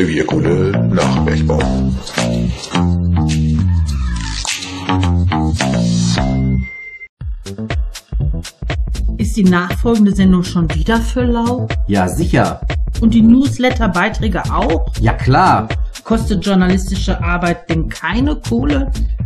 Revierkunde nach Bergbau. Ist die nachfolgende Sendung schon wieder für lau? Ja, sicher. Und die Newsletter-Beiträge auch? Ja, klar. Kostet journalistische Arbeit denn keine Kohle?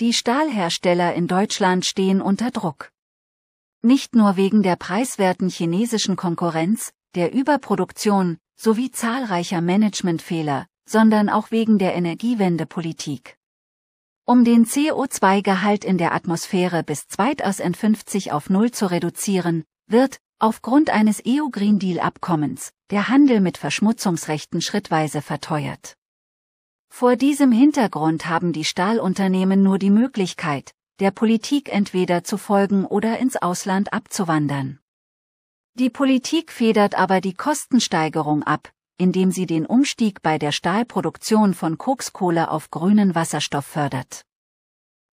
Die Stahlhersteller in Deutschland stehen unter Druck. Nicht nur wegen der preiswerten chinesischen Konkurrenz, der Überproduktion sowie zahlreicher Managementfehler, sondern auch wegen der Energiewendepolitik. Um den CO2-Gehalt in der Atmosphäre bis 2050 auf Null zu reduzieren, wird, aufgrund eines EU-Green Deal-Abkommens, der Handel mit Verschmutzungsrechten schrittweise verteuert. Vor diesem Hintergrund haben die Stahlunternehmen nur die Möglichkeit, der Politik entweder zu folgen oder ins Ausland abzuwandern. Die Politik federt aber die Kostensteigerung ab, indem sie den Umstieg bei der Stahlproduktion von Kokskohle auf grünen Wasserstoff fördert.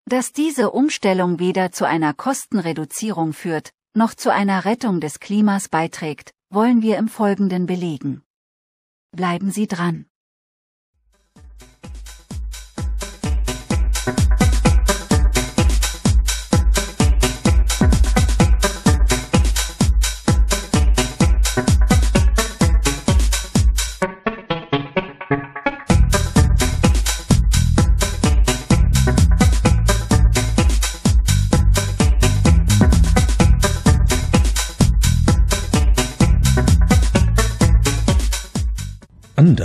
Dass diese Umstellung weder zu einer Kostenreduzierung führt, noch zu einer Rettung des Klimas beiträgt, wollen wir im Folgenden belegen. Bleiben Sie dran.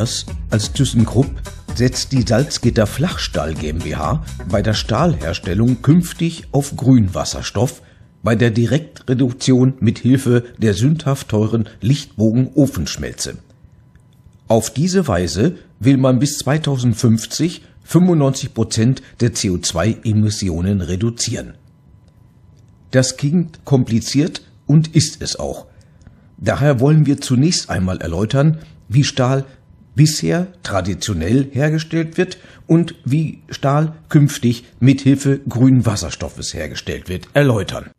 Anders als ThyssenKrupp setzt die Salzgitter Flachstahl GmbH bei der Stahlherstellung künftig auf Grünwasserstoff bei der Direktreduktion mit Hilfe der sündhaft teuren Lichtbogen-Ofenschmelze. Auf diese Weise will man bis 2050 95 Prozent der CO2-Emissionen reduzieren. Das klingt kompliziert und ist es auch. Daher wollen wir zunächst einmal erläutern, wie Stahl bisher traditionell hergestellt wird und wie Stahl künftig mithilfe grünen Wasserstoffes hergestellt wird, erläutern.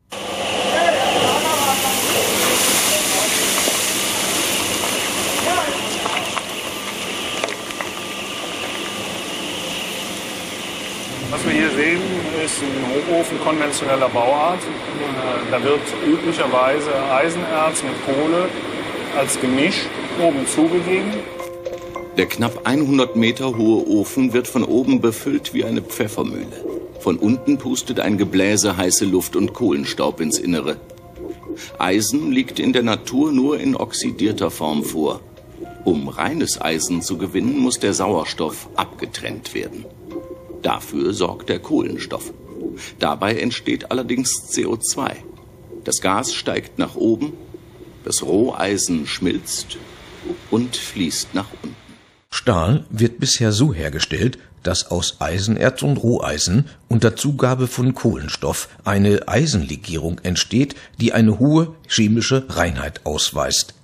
Was wir hier sehen, ist ein Hochofen konventioneller Bauart. Da wird üblicherweise Eisenerz mit Kohle als Gemisch oben zugegeben. Der knapp 100 Meter hohe Ofen wird von oben befüllt wie eine Pfeffermühle. Von unten pustet ein Gebläse heiße Luft und Kohlenstaub ins Innere. Eisen liegt in der Natur nur in oxidierter Form vor. Um reines Eisen zu gewinnen, muss der Sauerstoff abgetrennt werden. Dafür sorgt der Kohlenstoff. Dabei entsteht allerdings CO2. Das Gas steigt nach oben, das Roheisen schmilzt und fließt nach unten. Stahl wird bisher so hergestellt, dass aus Eisenerz und Roheisen unter Zugabe von Kohlenstoff eine Eisenlegierung entsteht, die eine hohe chemische Reinheit ausweist.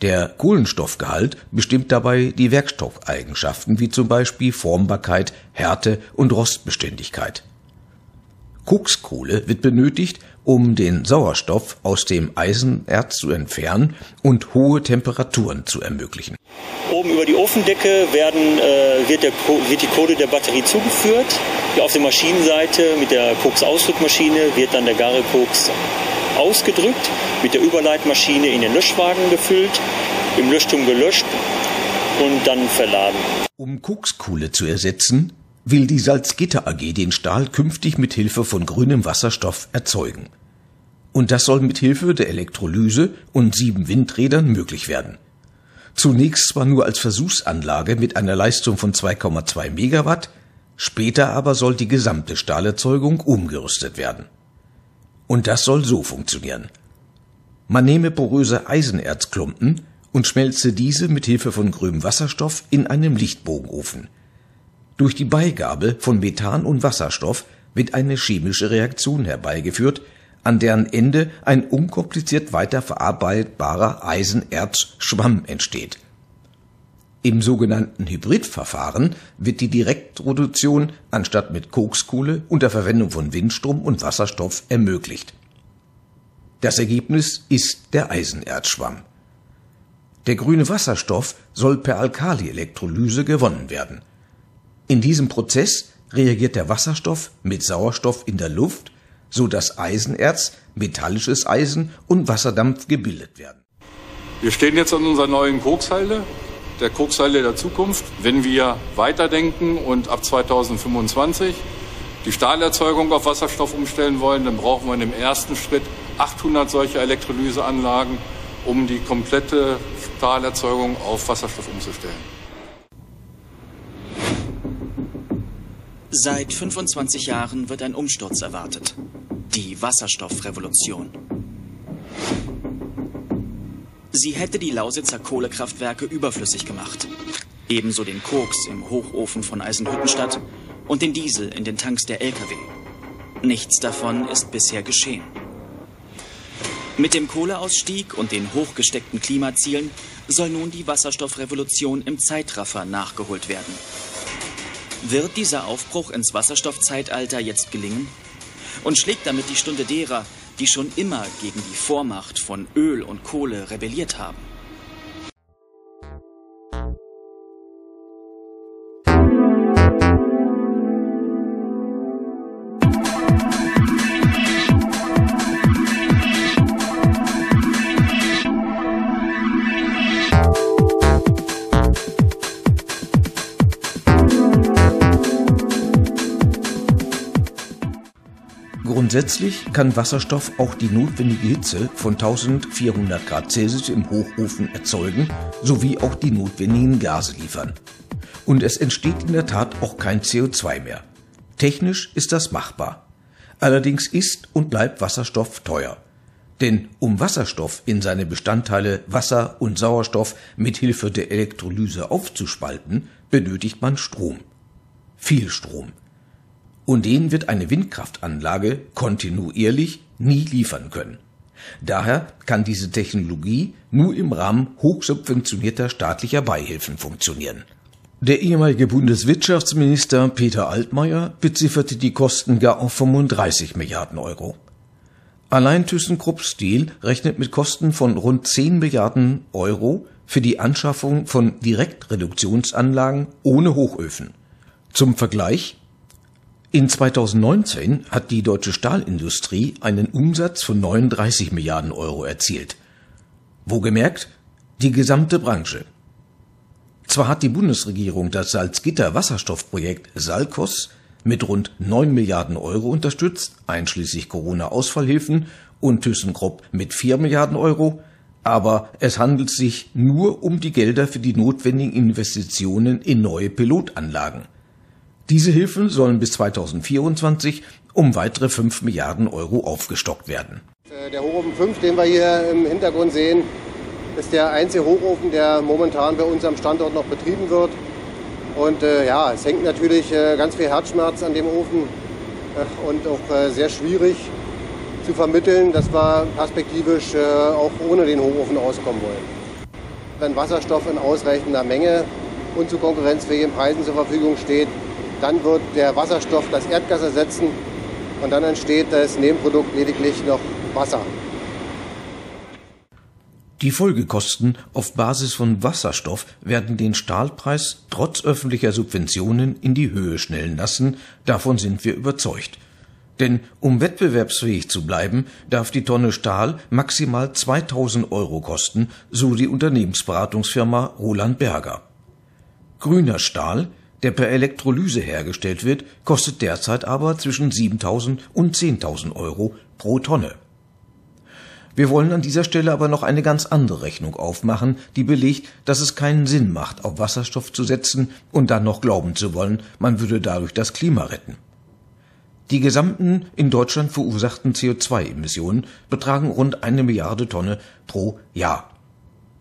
Der Kohlenstoffgehalt bestimmt dabei die Werkstoffeigenschaften wie zum Beispiel Formbarkeit, Härte und Rostbeständigkeit. Kokskohle wird benötigt, um den Sauerstoff aus dem Eisenerz zu entfernen und hohe Temperaturen zu ermöglichen. Oben über die Ofendecke werden, äh, wird, der, wird die Kohle der Batterie zugeführt. Hier auf der Maschinenseite mit der Koks-Ausdrückmaschine wird dann der Garekoks ausgedrückt, mit der Überleitmaschine in den Löschwagen gefüllt, im Löschturm gelöscht und dann verladen. Um Kokskohle zu ersetzen, will die Salzgitter AG den Stahl künftig mit Hilfe von grünem Wasserstoff erzeugen. Und das soll mit Hilfe der Elektrolyse und sieben Windrädern möglich werden. Zunächst zwar nur als Versuchsanlage mit einer Leistung von 2,2 Megawatt, später aber soll die gesamte Stahlerzeugung umgerüstet werden. Und das soll so funktionieren. Man nehme poröse Eisenerzklumpen und schmelze diese mit Hilfe von grünem Wasserstoff in einem Lichtbogenofen. Durch die Beigabe von Methan und Wasserstoff wird eine chemische Reaktion herbeigeführt, an deren Ende ein unkompliziert weiterverarbeitbarer Eisenerzschwamm entsteht. Im sogenannten Hybridverfahren wird die Direktroduktion anstatt mit Kokskohle unter Verwendung von Windstrom und Wasserstoff ermöglicht. Das Ergebnis ist der Eisenerzschwamm. Der grüne Wasserstoff soll per Alkalielektrolyse gewonnen werden. In diesem Prozess reagiert der Wasserstoff mit Sauerstoff in der Luft, so dass Eisenerz, metallisches Eisen und Wasserdampf gebildet werden. Wir stehen jetzt an unserer neuen Kokshalde der Kokshalle der Zukunft. Wenn wir weiterdenken und ab 2025 die Stahlerzeugung auf Wasserstoff umstellen wollen, dann brauchen wir in dem ersten Schritt 800 solcher Elektrolyseanlagen, um die komplette Stahlerzeugung auf Wasserstoff umzustellen. Seit 25 Jahren wird ein Umsturz erwartet. Die Wasserstoffrevolution. Sie hätte die Lausitzer Kohlekraftwerke überflüssig gemacht. Ebenso den Koks im Hochofen von Eisenhüttenstadt und den Diesel in den Tanks der Lkw. Nichts davon ist bisher geschehen. Mit dem Kohleausstieg und den hochgesteckten Klimazielen soll nun die Wasserstoffrevolution im Zeitraffer nachgeholt werden. Wird dieser Aufbruch ins Wasserstoffzeitalter jetzt gelingen? Und schlägt damit die Stunde derer, die schon immer gegen die Vormacht von Öl und Kohle rebelliert haben. Grundsätzlich kann Wasserstoff auch die notwendige Hitze von 1400 Grad Celsius im Hochofen erzeugen, sowie auch die notwendigen Gase liefern. Und es entsteht in der Tat auch kein CO2 mehr. Technisch ist das machbar. Allerdings ist und bleibt Wasserstoff teuer. Denn um Wasserstoff in seine Bestandteile Wasser und Sauerstoff mit Hilfe der Elektrolyse aufzuspalten, benötigt man Strom. Viel Strom und den wird eine Windkraftanlage kontinuierlich nie liefern können. Daher kann diese Technologie nur im Rahmen hochsubventionierter staatlicher Beihilfen funktionieren. Der ehemalige Bundeswirtschaftsminister Peter Altmaier bezifferte die Kosten gar auf 35 Milliarden Euro. Allein ThyssenKrupp Steel rechnet mit Kosten von rund 10 Milliarden Euro für die Anschaffung von Direktreduktionsanlagen ohne Hochöfen. Zum Vergleich, in 2019 hat die deutsche Stahlindustrie einen Umsatz von 39 Milliarden Euro erzielt. Wo gemerkt, die gesamte Branche. Zwar hat die Bundesregierung das Salzgitter Wasserstoffprojekt Salkos mit rund 9 Milliarden Euro unterstützt, einschließlich Corona-Ausfallhilfen und ThyssenKrupp mit 4 Milliarden Euro, aber es handelt sich nur um die Gelder für die notwendigen Investitionen in neue Pilotanlagen. Diese Hilfen sollen bis 2024 um weitere 5 Milliarden Euro aufgestockt werden. Äh, der Hochofen 5, den wir hier im Hintergrund sehen, ist der einzige Hochofen, der momentan bei uns am Standort noch betrieben wird. Und äh, ja, es hängt natürlich äh, ganz viel Herzschmerz an dem Ofen äh, und auch äh, sehr schwierig zu vermitteln, dass wir perspektivisch äh, auch ohne den Hochofen auskommen wollen. Wenn Wasserstoff in ausreichender Menge und zu konkurrenzfähigen Preisen zur Verfügung steht, dann wird der Wasserstoff das Erdgas ersetzen und dann entsteht das Nebenprodukt lediglich noch Wasser. Die Folgekosten auf Basis von Wasserstoff werden den Stahlpreis trotz öffentlicher Subventionen in die Höhe schnellen lassen, davon sind wir überzeugt. Denn um wettbewerbsfähig zu bleiben, darf die Tonne Stahl maximal 2000 Euro kosten, so die Unternehmensberatungsfirma Roland Berger. Grüner Stahl der per Elektrolyse hergestellt wird, kostet derzeit aber zwischen 7.000 und 10.000 Euro pro Tonne. Wir wollen an dieser Stelle aber noch eine ganz andere Rechnung aufmachen, die belegt, dass es keinen Sinn macht, auf Wasserstoff zu setzen und dann noch glauben zu wollen, man würde dadurch das Klima retten. Die gesamten in Deutschland verursachten CO2-Emissionen betragen rund eine Milliarde Tonne pro Jahr.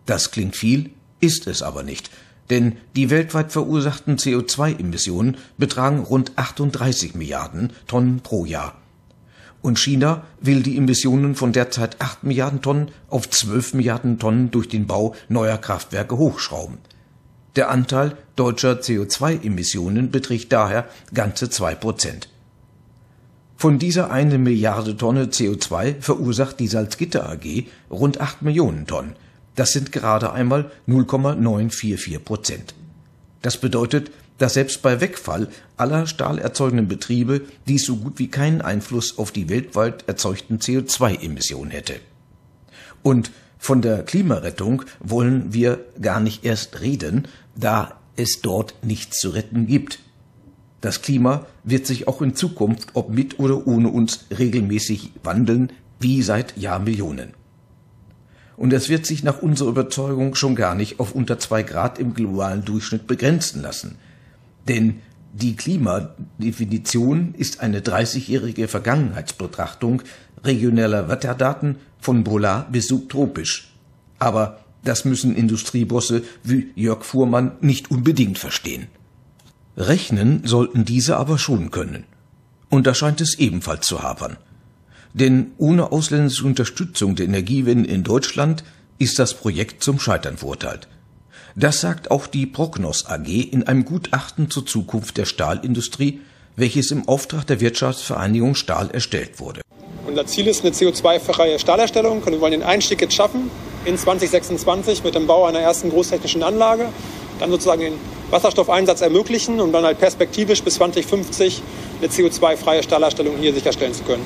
Das klingt viel, ist es aber nicht, denn die weltweit verursachten CO2-Emissionen betragen rund 38 Milliarden Tonnen pro Jahr. Und China will die Emissionen von derzeit 8 Milliarden Tonnen auf 12 Milliarden Tonnen durch den Bau neuer Kraftwerke hochschrauben. Der Anteil deutscher CO2-Emissionen beträgt daher ganze zwei Prozent. Von dieser eine Milliarde Tonne CO2 verursacht die Salzgitter AG rund 8 Millionen Tonnen. Das sind gerade einmal 0,944 Prozent. Das bedeutet, dass selbst bei Wegfall aller stahlerzeugenden Betriebe dies so gut wie keinen Einfluss auf die weltweit erzeugten CO2-Emissionen hätte. Und von der Klimarettung wollen wir gar nicht erst reden, da es dort nichts zu retten gibt. Das Klima wird sich auch in Zukunft, ob mit oder ohne uns, regelmäßig wandeln, wie seit Jahrmillionen. Und es wird sich nach unserer Überzeugung schon gar nicht auf unter zwei Grad im globalen Durchschnitt begrenzen lassen. Denn die Klimadefinition ist eine 30-jährige Vergangenheitsbetrachtung regionaler Wetterdaten von polar bis subtropisch. Aber das müssen Industriebosse wie Jörg Fuhrmann nicht unbedingt verstehen. Rechnen sollten diese aber schon können. Und da scheint es ebenfalls zu hapern. Denn ohne ausländische Unterstützung der Energiewende in Deutschland ist das Projekt zum Scheitern verurteilt. Das sagt auch die Prognos AG in einem Gutachten zur Zukunft der Stahlindustrie, welches im Auftrag der Wirtschaftsvereinigung Stahl erstellt wurde. Unser Ziel ist eine CO2-freie Stahlherstellung und wir wollen den Einstieg jetzt schaffen in 2026 mit dem Bau einer ersten großtechnischen Anlage, dann sozusagen den Wasserstoffeinsatz ermöglichen, um dann halt perspektivisch bis 2050 eine CO2-freie Stahlherstellung hier sicherstellen zu können.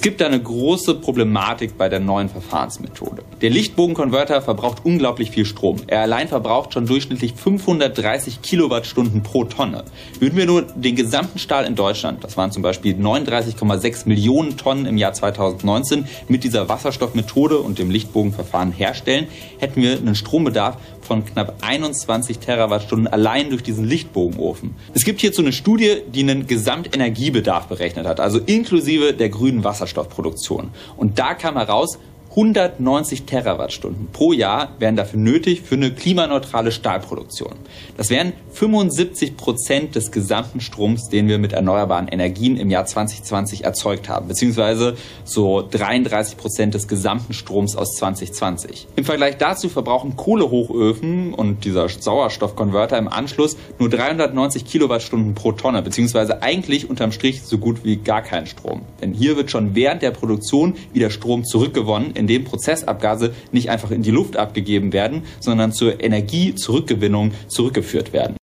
Es gibt eine große Problematik bei der neuen Verfahrensmethode. Der Lichtbogenkonverter verbraucht unglaublich viel Strom. Er allein verbraucht schon durchschnittlich 530 Kilowattstunden pro Tonne. Würden wir nur den gesamten Stahl in Deutschland, das waren zum Beispiel 39,6 Millionen Tonnen im Jahr 2019, mit dieser Wasserstoffmethode und dem Lichtbogenverfahren herstellen, hätten wir einen Strombedarf von knapp 21 Terawattstunden allein durch diesen Lichtbogenofen. Es gibt hierzu eine Studie, die einen Gesamtenergiebedarf berechnet hat, also inklusive der grünen Wasserstoffproduktion. Und da kam heraus, 190 Terawattstunden pro Jahr wären dafür nötig für eine klimaneutrale Stahlproduktion. Das wären 75 Prozent des gesamten Stroms, den wir mit erneuerbaren Energien im Jahr 2020 erzeugt haben, beziehungsweise so 33 Prozent des gesamten Stroms aus 2020. Im Vergleich dazu verbrauchen Kohlehochöfen und dieser Sauerstoffkonverter im Anschluss nur 390 Kilowattstunden pro Tonne, beziehungsweise eigentlich unterm Strich so gut wie gar kein Strom. Denn hier wird schon während der Produktion wieder Strom zurückgewonnen in dem Prozessabgase nicht einfach in die Luft abgegeben werden, sondern zur Energiezurückgewinnung zurückgeführt werden.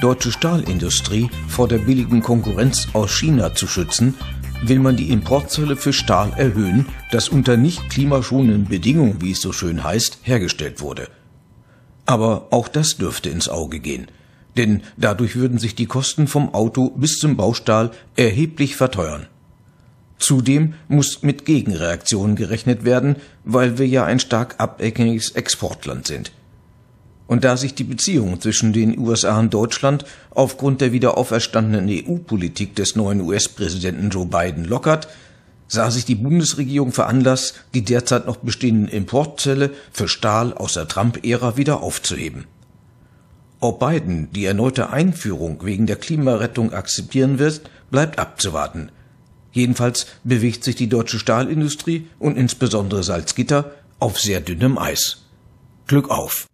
Deutsche Stahlindustrie vor der billigen Konkurrenz aus China zu schützen, will man die Importzölle für Stahl erhöhen, das unter nicht klimaschonenden Bedingungen, wie es so schön heißt, hergestellt wurde. Aber auch das dürfte ins Auge gehen, denn dadurch würden sich die Kosten vom Auto bis zum Baustahl erheblich verteuern. Zudem muss mit Gegenreaktionen gerechnet werden, weil wir ja ein stark abhängiges Exportland sind. Und da sich die Beziehungen zwischen den USA und Deutschland aufgrund der wieder auferstandenen EU-Politik des neuen US-Präsidenten Joe Biden lockert, sah sich die Bundesregierung veranlasst, die derzeit noch bestehenden Importzölle für Stahl aus der Trump-Ära wieder aufzuheben. Ob Biden die erneute Einführung wegen der Klimarettung akzeptieren wird, bleibt abzuwarten. Jedenfalls bewegt sich die deutsche Stahlindustrie und insbesondere Salzgitter auf sehr dünnem Eis. Glück auf!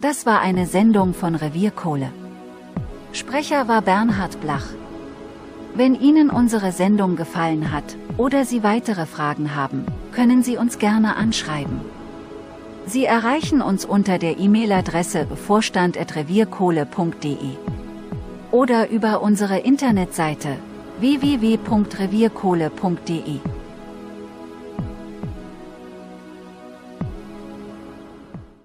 Das war eine Sendung von Revierkohle. Sprecher war Bernhard Blach. Wenn Ihnen unsere Sendung gefallen hat oder Sie weitere Fragen haben, können Sie uns gerne anschreiben. Sie erreichen uns unter der E-Mail-Adresse vorstand.revierkohle.de oder über unsere Internetseite www.revierkohle.de.